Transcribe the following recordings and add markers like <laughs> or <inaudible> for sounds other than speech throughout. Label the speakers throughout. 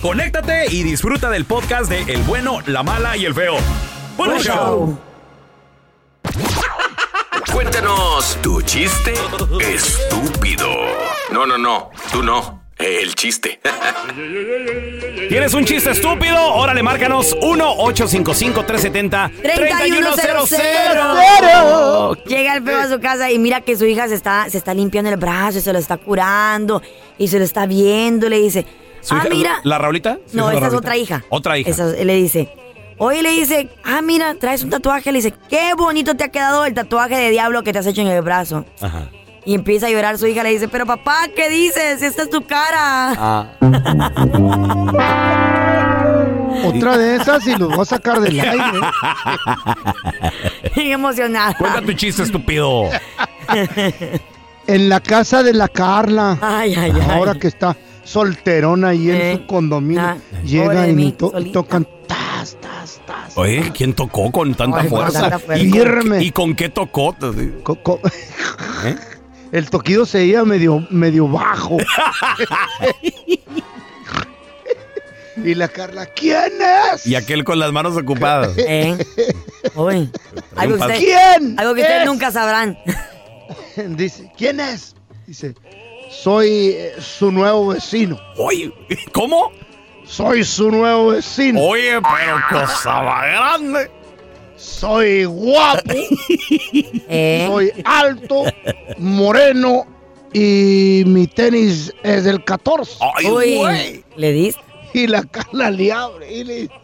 Speaker 1: conéctate y disfruta del podcast de El bueno, la mala y el feo. ¡Buen
Speaker 2: Buen
Speaker 1: show!
Speaker 2: show.
Speaker 3: Cuéntanos tu chiste estúpido. No, no, no, tú no. El chiste. <laughs>
Speaker 1: ¿Tienes un chiste estúpido? Órale, márcanos 1-855-370-3100.
Speaker 2: Llega el feo a su casa y mira que su hija se está, se está limpiando el brazo, se lo está curando y se lo está viendo. Le dice,
Speaker 1: ¿Su
Speaker 2: ah,
Speaker 1: hija-
Speaker 2: mira.
Speaker 1: ¿La Raulita? ¿Su
Speaker 2: No,
Speaker 1: hija
Speaker 2: esta es otra hija.
Speaker 1: Otra hija.
Speaker 2: Esa- le dice, oye, le dice, ah, mira, traes un tatuaje. Le dice, qué bonito te ha quedado el tatuaje de diablo que te has hecho en el brazo.
Speaker 1: Ajá.
Speaker 2: Y empieza a llorar su hija. Le dice, pero papá, ¿qué dices? Esta es tu cara.
Speaker 1: Ah. <laughs>
Speaker 4: Otra de esas y los voy a sacar del aire. <laughs>
Speaker 2: Bien emocionada.
Speaker 1: Cuenta tu chiste estúpido. <laughs>
Speaker 4: En la casa de la Carla.
Speaker 2: Ay, ay, ay.
Speaker 4: Ahora que está solterona ahí
Speaker 2: Eh.
Speaker 4: en su condominio.
Speaker 2: Ah, pobre
Speaker 4: llegan y
Speaker 2: mí,
Speaker 4: to-
Speaker 2: solita.
Speaker 4: tocan tas, tas, tas.
Speaker 1: Oye, ¿quién tocó con tanta
Speaker 2: Ay, con
Speaker 1: fuerza?
Speaker 2: tanta fuerza.
Speaker 1: ¿Y, con
Speaker 4: Firme.
Speaker 1: qué, ¿Y con qué tocó?
Speaker 4: Co- co-
Speaker 1: ¿Eh? <laughs>
Speaker 4: El toquido se iba medio, medio bajo. <laughs> y la Carla, ¿quién es?
Speaker 1: Y aquel con las manos ocupadas. <laughs>
Speaker 2: ¿Eh? Uy. Algo que,
Speaker 1: un
Speaker 2: usted-
Speaker 4: ¿Quién?
Speaker 2: algo que ustedes
Speaker 4: es?
Speaker 2: nunca sabrán.
Speaker 4: Dice, ¿quién es? Dice, soy eh, su nuevo vecino.
Speaker 1: Oye, ¿cómo?
Speaker 4: Soy su nuevo vecino.
Speaker 1: Oye, pero cosa más grande.
Speaker 4: Soy guapo, <laughs>
Speaker 2: ¿Eh?
Speaker 4: soy alto, moreno y mi tenis es del 14.
Speaker 1: Ay,
Speaker 2: Uy,
Speaker 1: güey.
Speaker 2: le diste.
Speaker 4: Y la Carla le abre y le dice,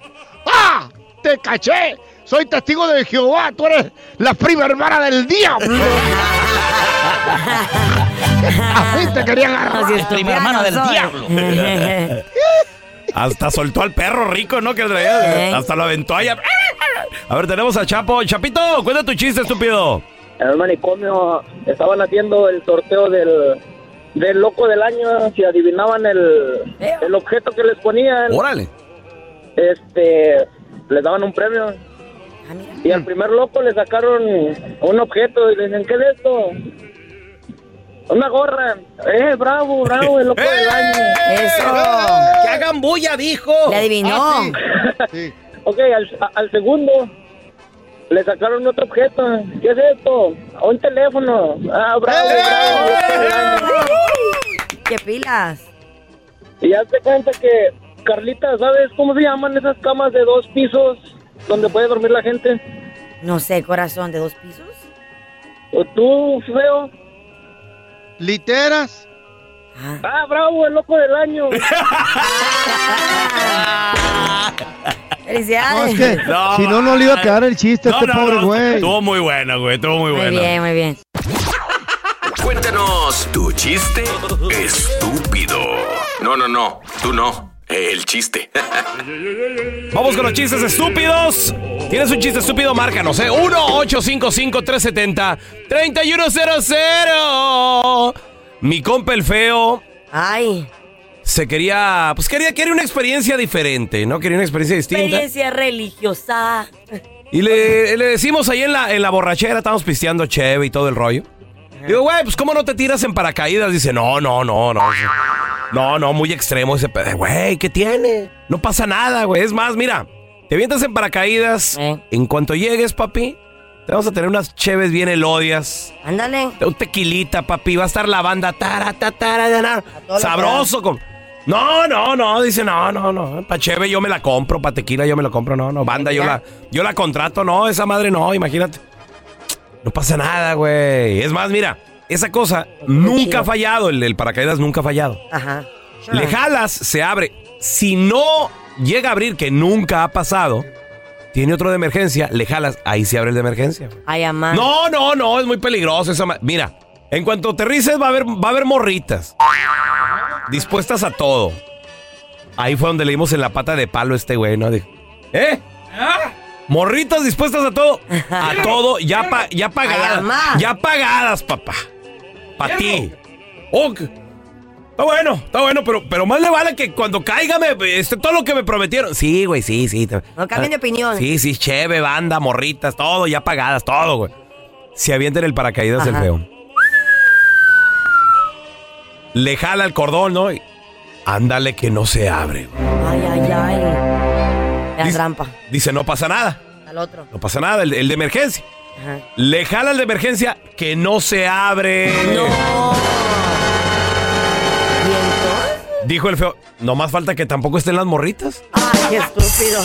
Speaker 4: ¡Ah! ¡Te caché! Soy testigo de Jehová, tú eres la prima hermana del diablo. <laughs> <laughs> Así te querían <laughs> agarrar.
Speaker 2: Así es,
Speaker 5: Prima hermana del diablo. <laughs>
Speaker 1: Hasta soltó al perro rico, ¿no? Que traía.
Speaker 2: ¿Eh?
Speaker 1: Hasta lo aventó allá. A ver, tenemos a Chapo. Chapito, cuenta tu chiste, estúpido.
Speaker 6: en el manicomio estaban haciendo el sorteo del, del loco del año. Si adivinaban el, el objeto que les ponían,
Speaker 1: Órale.
Speaker 6: este, les daban un premio.
Speaker 2: Ah.
Speaker 6: Y al primer loco le sacaron un objeto y le dicen, ¿qué es esto? Una gorra. Eh, bravo, bravo, el loco del año.
Speaker 2: Eso.
Speaker 5: ¡Que hagan bulla, dijo!
Speaker 2: Le adivinó.
Speaker 4: Ah, sí.
Speaker 6: Ok, al, a- al segundo le sacaron otro objeto. ¿Qué es esto? Un teléfono. Ah, bravo, bravo, el loco del año.
Speaker 2: ¿Qué pilas?
Speaker 6: Y ya te cuenta que, Carlita, ¿sabes cómo se llaman esas camas de dos pisos donde puede dormir la gente?
Speaker 2: No sé, corazón, de dos pisos.
Speaker 6: ¿O tú, feo?
Speaker 4: Literas.
Speaker 2: Ah.
Speaker 6: Ah, bravo, el loco del año. <laughs>
Speaker 4: No,
Speaker 2: Felicidades.
Speaker 4: es que
Speaker 1: No,
Speaker 4: si no, no le iba a quedar el chiste a
Speaker 1: No,
Speaker 4: este
Speaker 1: no,
Speaker 4: pobre
Speaker 1: no,
Speaker 4: güey.
Speaker 1: Estuvo muy buena, güey. Estuvo muy
Speaker 2: Muy
Speaker 1: buena.
Speaker 2: bien, muy bien.
Speaker 3: Cuéntanos tu chiste estúpido. No, no, no, tú no. El chiste. <laughs>
Speaker 1: Vamos con los chistes estúpidos. ¿Tienes un chiste estúpido? Márcanos, ¿eh? 1-855-370-3100. Mi compa el feo
Speaker 2: Ay.
Speaker 1: se quería, pues quería, quería una experiencia diferente, ¿no? Quería una experiencia distinta.
Speaker 7: Experiencia religiosa.
Speaker 1: Y le, le decimos ahí en la, en la borrachera, estamos pisteando cheve y todo el rollo. Digo, güey, pues ¿cómo no te tiras en paracaídas? Dice, no, no, no, no. No, no, muy extremo ese pedo. Güey, ¿qué tiene? No pasa nada, güey. Es más, mira, te avientas en paracaídas.
Speaker 7: Eh.
Speaker 1: En cuanto llegues, papi, te vamos a tener unas cheves bien elodias.
Speaker 7: Ándale.
Speaker 1: Un tequilita, papi. Va a estar la banda. Tara, ta, tara, sabroso. con- No, no, no. Dice, no, no, no. Pa' cheve yo me la compro. Pa' tequila yo me la compro. No, no. Banda yo la, yo la contrato. No, esa madre no. Imagínate. No pasa nada, güey. Es más, mira. Esa cosa nunca ha fallado. El, el paracaídas nunca ha fallado.
Speaker 7: Ajá.
Speaker 1: Le jalas, se abre. Si no llega a abrir, que nunca ha pasado, tiene otro de emergencia, le jalas, ahí se abre el de emergencia.
Speaker 7: Ay, amá.
Speaker 1: No, no, no, es muy peligroso esa Mira, en cuanto aterrices va a haber, va a haber morritas. Dispuestas a todo. Ahí fue donde le dimos en la pata de palo a este güey, ¿no? Dijo, ¿eh? Morritas dispuestas a todo. A <laughs> todo, ya, pa- ya pagadas. Ya pagadas, papá. Para ti. Oh, está bueno, está bueno, pero, pero más le vale que cuando caiga me, este, todo lo que me prometieron. Sí, güey, sí, sí.
Speaker 7: No cambien de opinión.
Speaker 1: Sí, sí, cheve, banda, morritas, todo, ya pagadas, todo, güey. Se avienta el paracaídas el feo. Le jala el cordón, ¿no? Y ándale que no se abre.
Speaker 7: Ay, ay, ay. La
Speaker 1: Dice-
Speaker 7: trampa.
Speaker 1: Dice, no pasa nada.
Speaker 7: Al otro.
Speaker 1: No pasa nada, el, el de emergencia.
Speaker 7: Ajá.
Speaker 1: Le jala el de emergencia que no se abre.
Speaker 7: No.
Speaker 1: Dijo el feo, no más falta que tampoco estén las morritas.
Speaker 7: Ay, qué estúpido.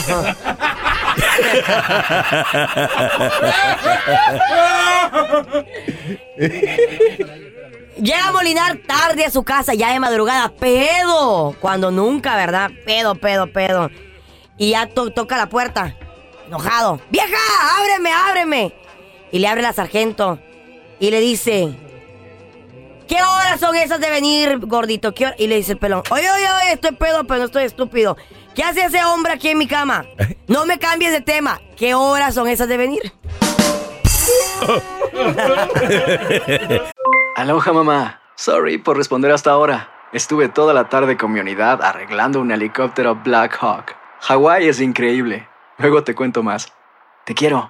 Speaker 7: Llega Molinar tarde a su casa, ya de madrugada, pedo. Cuando nunca, ¿verdad? Pedo, pedo, pedo. Y ya to- toca la puerta, enojado. ¡Vieja! ¡Ábreme, ábreme! Y le abre la sargento y le dice: ¿Qué horas son esas de venir, gordito? ¿Qué hora-?" Y le dice el pelón: Oye, oye, oye, estoy pedo, pero no estoy estúpido. ¿Qué hace ese hombre aquí en mi cama? <laughs> No me cambies de tema. ¿Qué horas son esas de venir? <laughs>
Speaker 8: Aloha mamá. Sorry por responder hasta ahora. Estuve toda la tarde con mi unidad arreglando un helicóptero Black Hawk. Hawái es increíble. Luego te cuento más. Te quiero.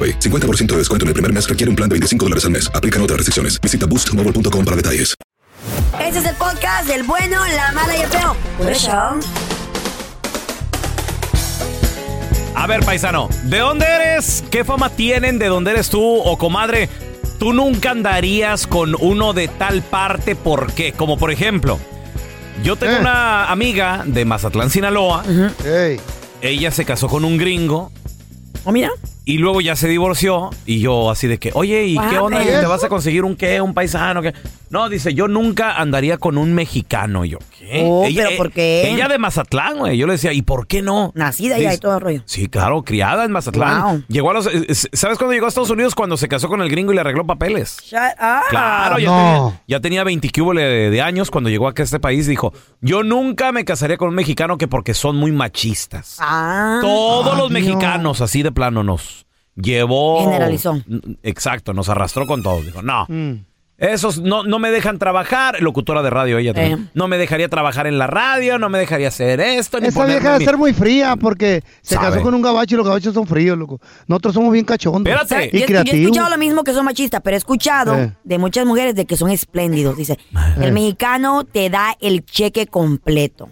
Speaker 9: AroPay. 50% de descuento en el primer mes requiere un plan de 25 dólares al mes. Aplican otras restricciones. Visita boostmobile.com para detalles.
Speaker 7: Este es el podcast del bueno, la mala y el feo. Por eso.
Speaker 2: A ver, paisano, ¿de dónde eres? ¿Qué fama tienen? ¿De dónde eres tú? O comadre, tú nunca andarías con uno de tal parte, ¿por qué? Como por ejemplo, yo tengo
Speaker 4: Eh.
Speaker 2: una amiga de Mazatlán, Sinaloa. Ella se casó con un gringo.
Speaker 7: ¿Oh, mira?
Speaker 2: Y luego ya se divorció y yo así de que, oye, ¿y qué onda?
Speaker 7: happened?
Speaker 2: ¿Te vas a conseguir un qué? ¿Un paisano? ¿Qué? No, dice, yo nunca andaría con un mexicano. Yo, ¿qué?
Speaker 7: Oh, ¿pero por qué?
Speaker 2: Ella de Mazatlán, güey. Yo le decía, ¿y por qué no?
Speaker 7: Nacida ya y todo el rollo.
Speaker 2: Sí, claro, criada en Mazatlán.
Speaker 7: Wow.
Speaker 2: Llegó a los, eh, eh, ¿Sabes cuándo llegó a Estados Unidos? Cuando se casó con el gringo y le arregló papeles.
Speaker 7: Shut up.
Speaker 2: Claro, ya, tenía, ya tenía 20 cúbole de, de años cuando llegó acá a este país. Dijo, yo nunca me casaría con un mexicano que porque son muy machistas.
Speaker 7: Ah.
Speaker 2: Todos
Speaker 7: Ah,
Speaker 2: los
Speaker 7: Dios.
Speaker 2: mexicanos así de plano nos llevó...
Speaker 7: Generalizó.
Speaker 2: Exacto, nos arrastró con todos. Dijo, no.
Speaker 7: Mm.
Speaker 1: Esos no, no me dejan trabajar, locutora de radio ella también.
Speaker 2: Eh.
Speaker 1: No me dejaría trabajar en la radio, no me dejaría hacer esto, ni
Speaker 4: Esa vieja
Speaker 1: mi-
Speaker 4: ser muy fría porque se
Speaker 1: Sabe.
Speaker 4: casó con un gabacho y los gabachos son fríos, loco. Nosotros somos bien cachondos.
Speaker 1: Espérate.
Speaker 4: Y
Speaker 2: yo, yo he
Speaker 4: creativos.
Speaker 2: escuchado lo mismo que son machistas, pero he escuchado
Speaker 4: Eh.
Speaker 2: de muchas mujeres de que son espléndidos. Dice, el mexicano te da el cheque completo.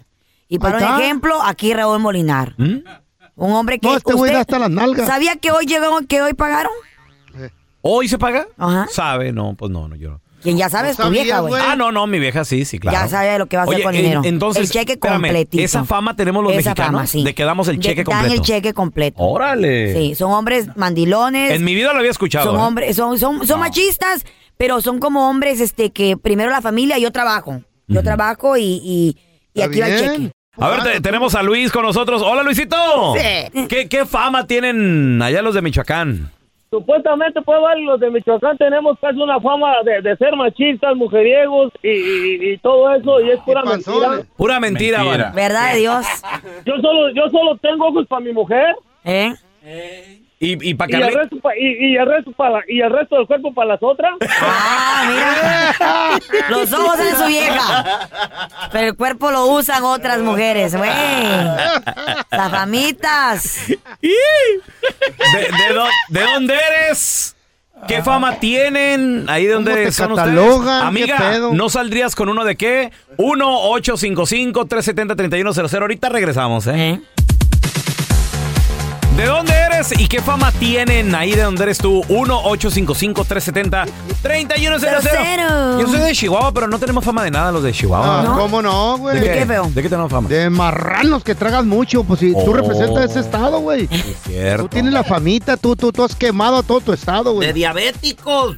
Speaker 2: Y para un ejemplo, aquí Raúl Molinar.
Speaker 1: ¿Mm?
Speaker 2: Un hombre que...
Speaker 4: No, este güey
Speaker 2: ¿usted
Speaker 4: da hasta las nalgas.
Speaker 2: ¿Sabía que hoy llegó, que hoy pagaron?
Speaker 1: ¿Hoy se paga?
Speaker 2: Ajá.
Speaker 1: ¿Sabe? No, pues no, no, yo no.
Speaker 2: Quien ya sabes,
Speaker 4: No
Speaker 2: tu vieja, güey.
Speaker 1: Ah, no, no, mi vieja sí, sí, claro.
Speaker 2: Ya sabe lo que va a hacer
Speaker 1: Oye,
Speaker 2: con el dinero.
Speaker 1: entonces,
Speaker 2: el cheque
Speaker 1: espérame,
Speaker 2: completito.
Speaker 1: esa fama tenemos los
Speaker 2: Esa
Speaker 1: mexicanos
Speaker 2: fama, sí.
Speaker 1: de que damos el
Speaker 2: De-
Speaker 1: cheque
Speaker 2: Dan
Speaker 1: completo.
Speaker 2: el cheque completo.
Speaker 1: Órale.
Speaker 2: Sí, son hombres mandilones.
Speaker 1: En mi vida lo había escuchado.
Speaker 2: son
Speaker 1: ¿eh?
Speaker 2: hombres, son, son, son machistas, pero son como hombres este que primero la familia, yo trabajo. Yo trabajo y, y, y aquí va el cheque.
Speaker 1: A ver, te- tenemos a Luis con nosotros. Hola, Luisito.
Speaker 2: Sí.
Speaker 1: ¿Qué, qué fama tienen allá los de Michoacán?
Speaker 6: Supuestamente, pues, vale, los de Michoacán tenemos casi una fama de, de ser machistas, mujeriegos y, y- y todo eso, y es pura mentira.
Speaker 1: Pura mentira,
Speaker 5: Mentira.
Speaker 1: vale.
Speaker 2: ¿Verdad de Dios?
Speaker 6: Yo solo, yo solo tengo ojos para mi mujer
Speaker 2: ¿Eh?
Speaker 1: ¿Y, y para
Speaker 6: y el, resto pa- y, y el resto para y el resto del cuerpo para las otras.
Speaker 2: Ah, mira. <laughs> Los ojos de su vieja. Pero el cuerpo lo usan otras mujeres, güey. Zafamitas.
Speaker 1: ¿De, de dó- de dónde eres? ¿Qué fama tienen? Ahí de donde
Speaker 4: ¿Cómo te
Speaker 1: son
Speaker 4: catalogan?
Speaker 1: ustedes.
Speaker 4: ¿Qué
Speaker 1: Amiga,
Speaker 4: pedo?
Speaker 1: ¿no saldrías con uno de qué? 1-855-370-3100. Ahorita regresamos, ¿eh?
Speaker 2: ¿Eh?
Speaker 1: ¿De dónde eres y qué fama tienen ahí de donde eres tú? 1-855-370-3100. Yo soy de Chihuahua, pero no tenemos fama de nada los de Chihuahua.
Speaker 4: Ah,
Speaker 2: ¿No?
Speaker 4: ¿Cómo no, güey?
Speaker 1: ¿De,
Speaker 2: ¿De qué feo?
Speaker 1: ¿De qué tenemos fama?
Speaker 4: De marranos que tragas mucho, pues si tú
Speaker 1: Oh.
Speaker 4: representas ese estado, güey.
Speaker 1: Es cierto.
Speaker 4: Tú tienes la famita, tú, tú, tú has quemado a todo tu estado,
Speaker 5: De
Speaker 4: güey.
Speaker 5: diabéticos.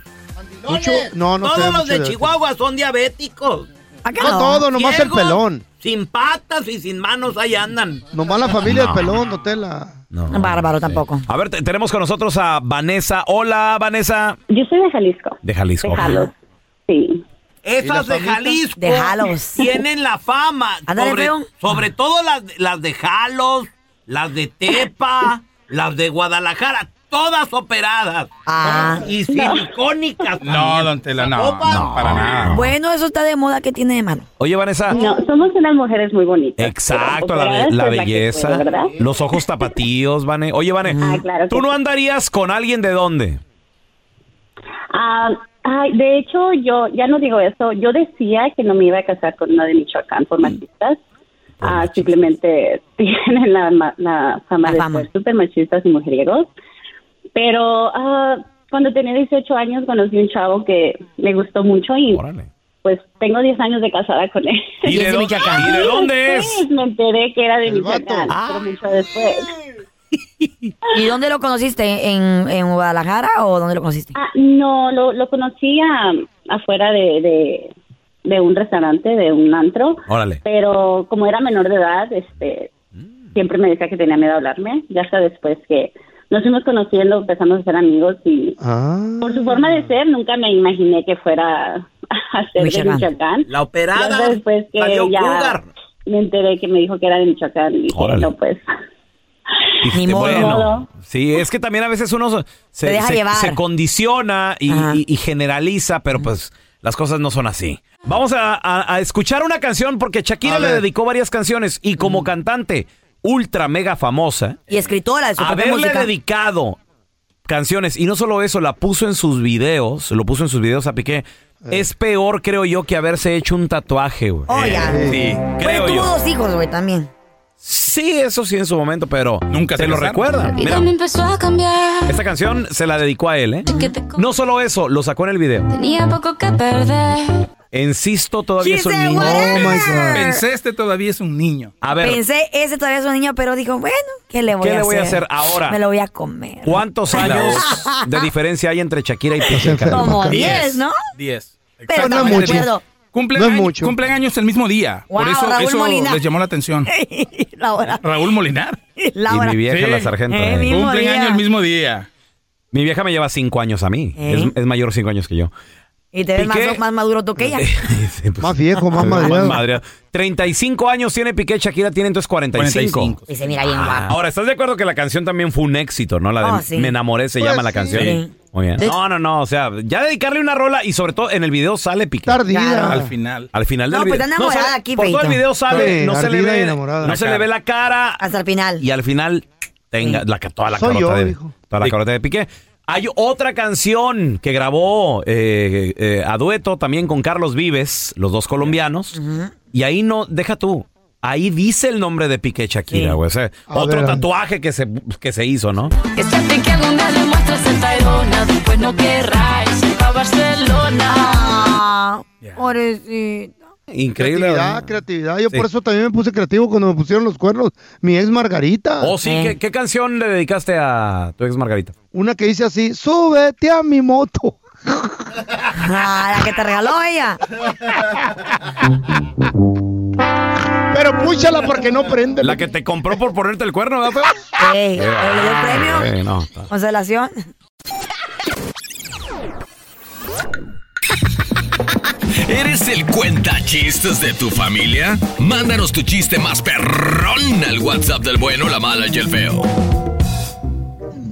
Speaker 4: Mucho, no, no sé
Speaker 5: Todos los de
Speaker 4: de-
Speaker 5: Chihuahua son diabéticos.
Speaker 2: Acá
Speaker 4: No
Speaker 2: no.
Speaker 4: todo, nomás el pelón.
Speaker 5: Sin patas y sin manos, ahí andan.
Speaker 4: Nomás la familia
Speaker 1: No.
Speaker 4: del pelón, no te la...
Speaker 1: No.
Speaker 2: Bárbaro tampoco.
Speaker 1: A ver, te- tenemos con nosotros a Vanessa. Hola, Vanessa.
Speaker 10: Yo soy de Jalisco.
Speaker 1: De Jalisco.
Speaker 10: De Jalos. Sí.
Speaker 5: Esas de? Jalisco
Speaker 2: De Jalos.
Speaker 5: tienen la fama. <laughs>
Speaker 2: Ándale,
Speaker 5: sobre,
Speaker 2: feo.
Speaker 5: sobre todo las, las de Jalos, las de Tepa, las de Guadalajara, todas operadas.
Speaker 2: Ah.
Speaker 5: Y silicónicas.
Speaker 11: No,
Speaker 5: también.
Speaker 11: don Tela, no, no, para nada.
Speaker 2: Bueno, eso está de moda. ¿Qué tiene de malo?
Speaker 1: Oye, Vanessa.
Speaker 10: No, somos unas mujeres muy bonitas.
Speaker 1: Exacto, la, la belleza,
Speaker 10: puedo, ¿verdad?
Speaker 1: los ojos tapatíos, Vane. Oye, Vane,
Speaker 10: Ah, claro
Speaker 1: ¿tú no
Speaker 10: sí.
Speaker 1: andarías con alguien de dónde?
Speaker 10: Ah, ay, de hecho, yo ya no digo eso. Yo decía que no me iba a casar con una de Michoacán por machistas. Ah, simplemente <laughs> tienen la, ma- la fama
Speaker 2: La
Speaker 10: de
Speaker 2: fama.
Speaker 10: ser súper machistas y mujeriegos. Pero ah, cuando tenía 18 años conocí un chavo que me gustó mucho y
Speaker 1: Órale.
Speaker 10: pues tengo 10 años de casada con él.
Speaker 1: ¿Y, de,
Speaker 2: de
Speaker 1: dó-
Speaker 2: Michoacán.
Speaker 1: ¿Y de dónde
Speaker 10: Sí,
Speaker 1: es?
Speaker 10: me enteré que era de
Speaker 4: El vato.
Speaker 10: Michoacán,
Speaker 1: Ah.
Speaker 10: pero mucho después. <laughs>
Speaker 2: ¿Y dónde lo conociste? ¿En, en Guadalajara o dónde lo conociste?
Speaker 10: Ah, no, lo, lo conocí afuera de, de, de un restaurante, de un antro.
Speaker 1: Órale.
Speaker 10: Pero como era menor de edad, este, siempre me decía que tenía miedo a hablarme. Ya hasta después que nos fuimos conociendo, empezamos a ser amigos y
Speaker 4: Ah.
Speaker 10: por su forma de ser nunca me imaginé que fuera a ser
Speaker 2: Michoacán.
Speaker 10: de Michoacán.
Speaker 5: La operada
Speaker 10: hasta después que ya
Speaker 5: cougar.
Speaker 10: me enteré que me dijo que era de Michoacán y dije,
Speaker 1: Órale.
Speaker 10: no, pues...
Speaker 2: Ni modo.
Speaker 1: Bueno, sí, es que también a veces uno se,
Speaker 2: Se deja
Speaker 1: se-
Speaker 2: llevar.
Speaker 1: se condiciona y,
Speaker 2: Ajá.
Speaker 1: y- y generaliza, pero pues las cosas no son así. Vamos a, a- a escuchar una canción porque Shakira le dedicó varias canciones y como cantante ultra mega famosa,
Speaker 2: Y escritora de su
Speaker 1: haberle
Speaker 2: música.
Speaker 1: dedicado canciones y no solo eso, la puso en sus videos, lo puso en sus videos a Piqué. Es peor, creo yo, que haberse hecho un tatuaje, güey.
Speaker 2: Oh, ya.
Speaker 1: Sí, creo
Speaker 2: tuvo
Speaker 1: yo.
Speaker 2: dos hijos, güey, también.
Speaker 1: Sí, eso sí en su momento, pero
Speaker 11: Nunca se
Speaker 1: lo recuerda.
Speaker 12: Y
Speaker 1: Mira,
Speaker 12: me empezó a cambiar.
Speaker 1: esta canción se la dedicó a él, ¿eh? No solo eso, lo sacó en el video.
Speaker 12: Tenía poco que perder.
Speaker 1: Insisto, todavía es un niño.
Speaker 4: Oh, my God.
Speaker 11: Pensé este todavía es un niño.
Speaker 1: A ver,
Speaker 2: Pensé, ese todavía es un niño, pero dijo, bueno, ¿qué le voy,
Speaker 1: ¿Qué
Speaker 2: a,
Speaker 1: le voy a
Speaker 2: hacer?
Speaker 1: hacer ahora?
Speaker 2: Me lo voy a comer.
Speaker 1: ¿cuántos <laughs> años <laughs> de diferencia hay entre Shakira y Piqué? Carnal?
Speaker 2: Como
Speaker 11: Diez.
Speaker 2: 10, ¿no?
Speaker 11: Diez.
Speaker 2: Pero
Speaker 4: no
Speaker 2: me acuerdo.
Speaker 11: Cumplen,
Speaker 4: No es
Speaker 11: año-
Speaker 4: mucho.
Speaker 11: cumplen años el mismo día. Por eso,
Speaker 2: Raúl
Speaker 11: eso
Speaker 2: Molina.
Speaker 11: les llamó la atención. <laughs>
Speaker 2: Laura.
Speaker 11: Raúl Molinar.
Speaker 2: Laura.
Speaker 1: Y mi vieja,
Speaker 11: Sí.
Speaker 1: la sargento.
Speaker 2: Eh,
Speaker 11: Cumplen
Speaker 2: día.
Speaker 11: año el mismo día.
Speaker 1: Mi vieja me lleva cinco años a mí.
Speaker 2: ¿Eh?
Speaker 1: Es, es mayor cinco años que yo.
Speaker 2: Y te ves más,
Speaker 1: Piqué-
Speaker 2: más maduro tú que ella. <laughs>
Speaker 4: Más viejo, más <laughs> madreado.
Speaker 1: 35 años tiene Piqué, Shakira tiene entonces 45.
Speaker 11: 45.
Speaker 2: Y se mira bien guapo.
Speaker 1: Ahora, ¿estás de acuerdo que la canción también fue un éxito, no? La de
Speaker 2: Oh, sí.
Speaker 1: Me enamoré se
Speaker 4: Pues
Speaker 1: llama la canción.
Speaker 2: Sí.
Speaker 1: Muy bien. No, no, no, o sea, ya dedicarle una rola y sobre todo en el video sale Piqué.
Speaker 4: Tardida.
Speaker 2: Claro.
Speaker 11: Al final.
Speaker 1: Al final del
Speaker 2: No, pues
Speaker 1: video.
Speaker 2: está enamorada
Speaker 1: sale-
Speaker 2: aquí,
Speaker 1: Por todo el video sale,
Speaker 4: Sí,
Speaker 1: no se le ve, no
Speaker 11: La
Speaker 1: se le
Speaker 11: cara.
Speaker 1: ve la cara
Speaker 2: Hasta el final.
Speaker 1: y al final tenga
Speaker 2: Sí.
Speaker 1: la, toda la
Speaker 4: Soy
Speaker 1: carota
Speaker 4: yo,
Speaker 1: de
Speaker 4: dijo.
Speaker 1: toda la carota de Piqué. Hay otra canción que grabó eh, eh, a dueto también con Carlos Vives, los dos colombianos. Y ahí no, deja tú, ahí dice el nombre de Piqué Shakira,
Speaker 2: Sí.
Speaker 1: güey. o sea, otro
Speaker 4: ver.
Speaker 1: tatuaje que se, que se hizo, ¿no?
Speaker 12: Le Tayrona, después no querráis ir a Barcelona.
Speaker 2: Ah, pobrecito.
Speaker 1: Increíble.
Speaker 4: Creatividad,
Speaker 1: ¿no?
Speaker 4: creatividad. Yo
Speaker 1: Sí.
Speaker 4: por eso también me puse creativo cuando me pusieron los cuernos. Mi ex Margarita.
Speaker 1: Oh, sí,
Speaker 2: Eh.
Speaker 1: ¿Qué, qué canción le dedicaste a tu ex Margarita?
Speaker 4: Una que dice así, súbete a mi moto. <laughs>
Speaker 2: Ah, la que te regaló ella.
Speaker 4: Pero púchala porque no prende.
Speaker 1: La que te compró por ponerte el cuerno, ¿verdad, feo?
Speaker 2: Ey, ¿Le dio premio?
Speaker 1: No,
Speaker 2: ¿Consolación?
Speaker 3: ¿Eres el cuenta chistes de tu familia? Mándanos tu chiste más perrón al WhatsApp del bueno, la mala y el feo.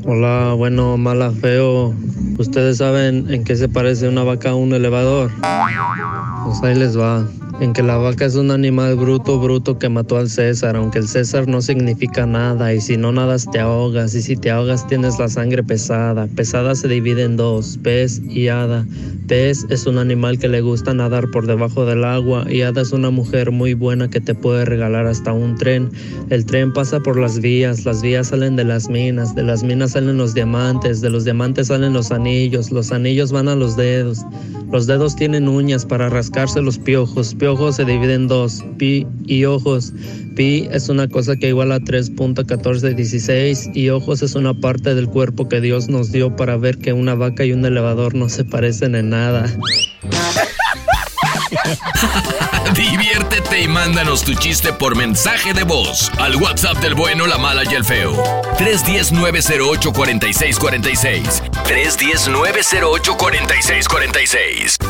Speaker 13: Hola, bueno, mala, feo. ¿Ustedes saben en qué se parece una vaca a un elevador? Pues ahí les va. En que la vaca es un animal bruto, bruto que mató al César, aunque el César no significa nada, y si no nadas te ahogas, y si te ahogas tienes la sangre pesada. Pesada se divide en dos, pez y hada. Pez es un animal que le gusta nadar por debajo del agua, y hada es una mujer muy buena que te puede regalar hasta un tren. El tren pasa por las vías, las vías salen de las minas, de las minas salen los diamantes, de los diamantes salen los anillos, los anillos van a los dedos, los dedos tienen uñas para rascarse los piojos, se dividen en dos, pi y ojos. Pi es una cosa que iguala a 3.1416 y ojos es una parte del cuerpo que Dios nos dio para ver que una vaca y un elevador no se parecen en nada. <laughs>
Speaker 3: Diviértete y mándanos tu chiste por mensaje de voz al WhatsApp del bueno, la mala y el feo. 310-908-4646. 310-908-4646.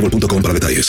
Speaker 9: boostmobile.com para detalles.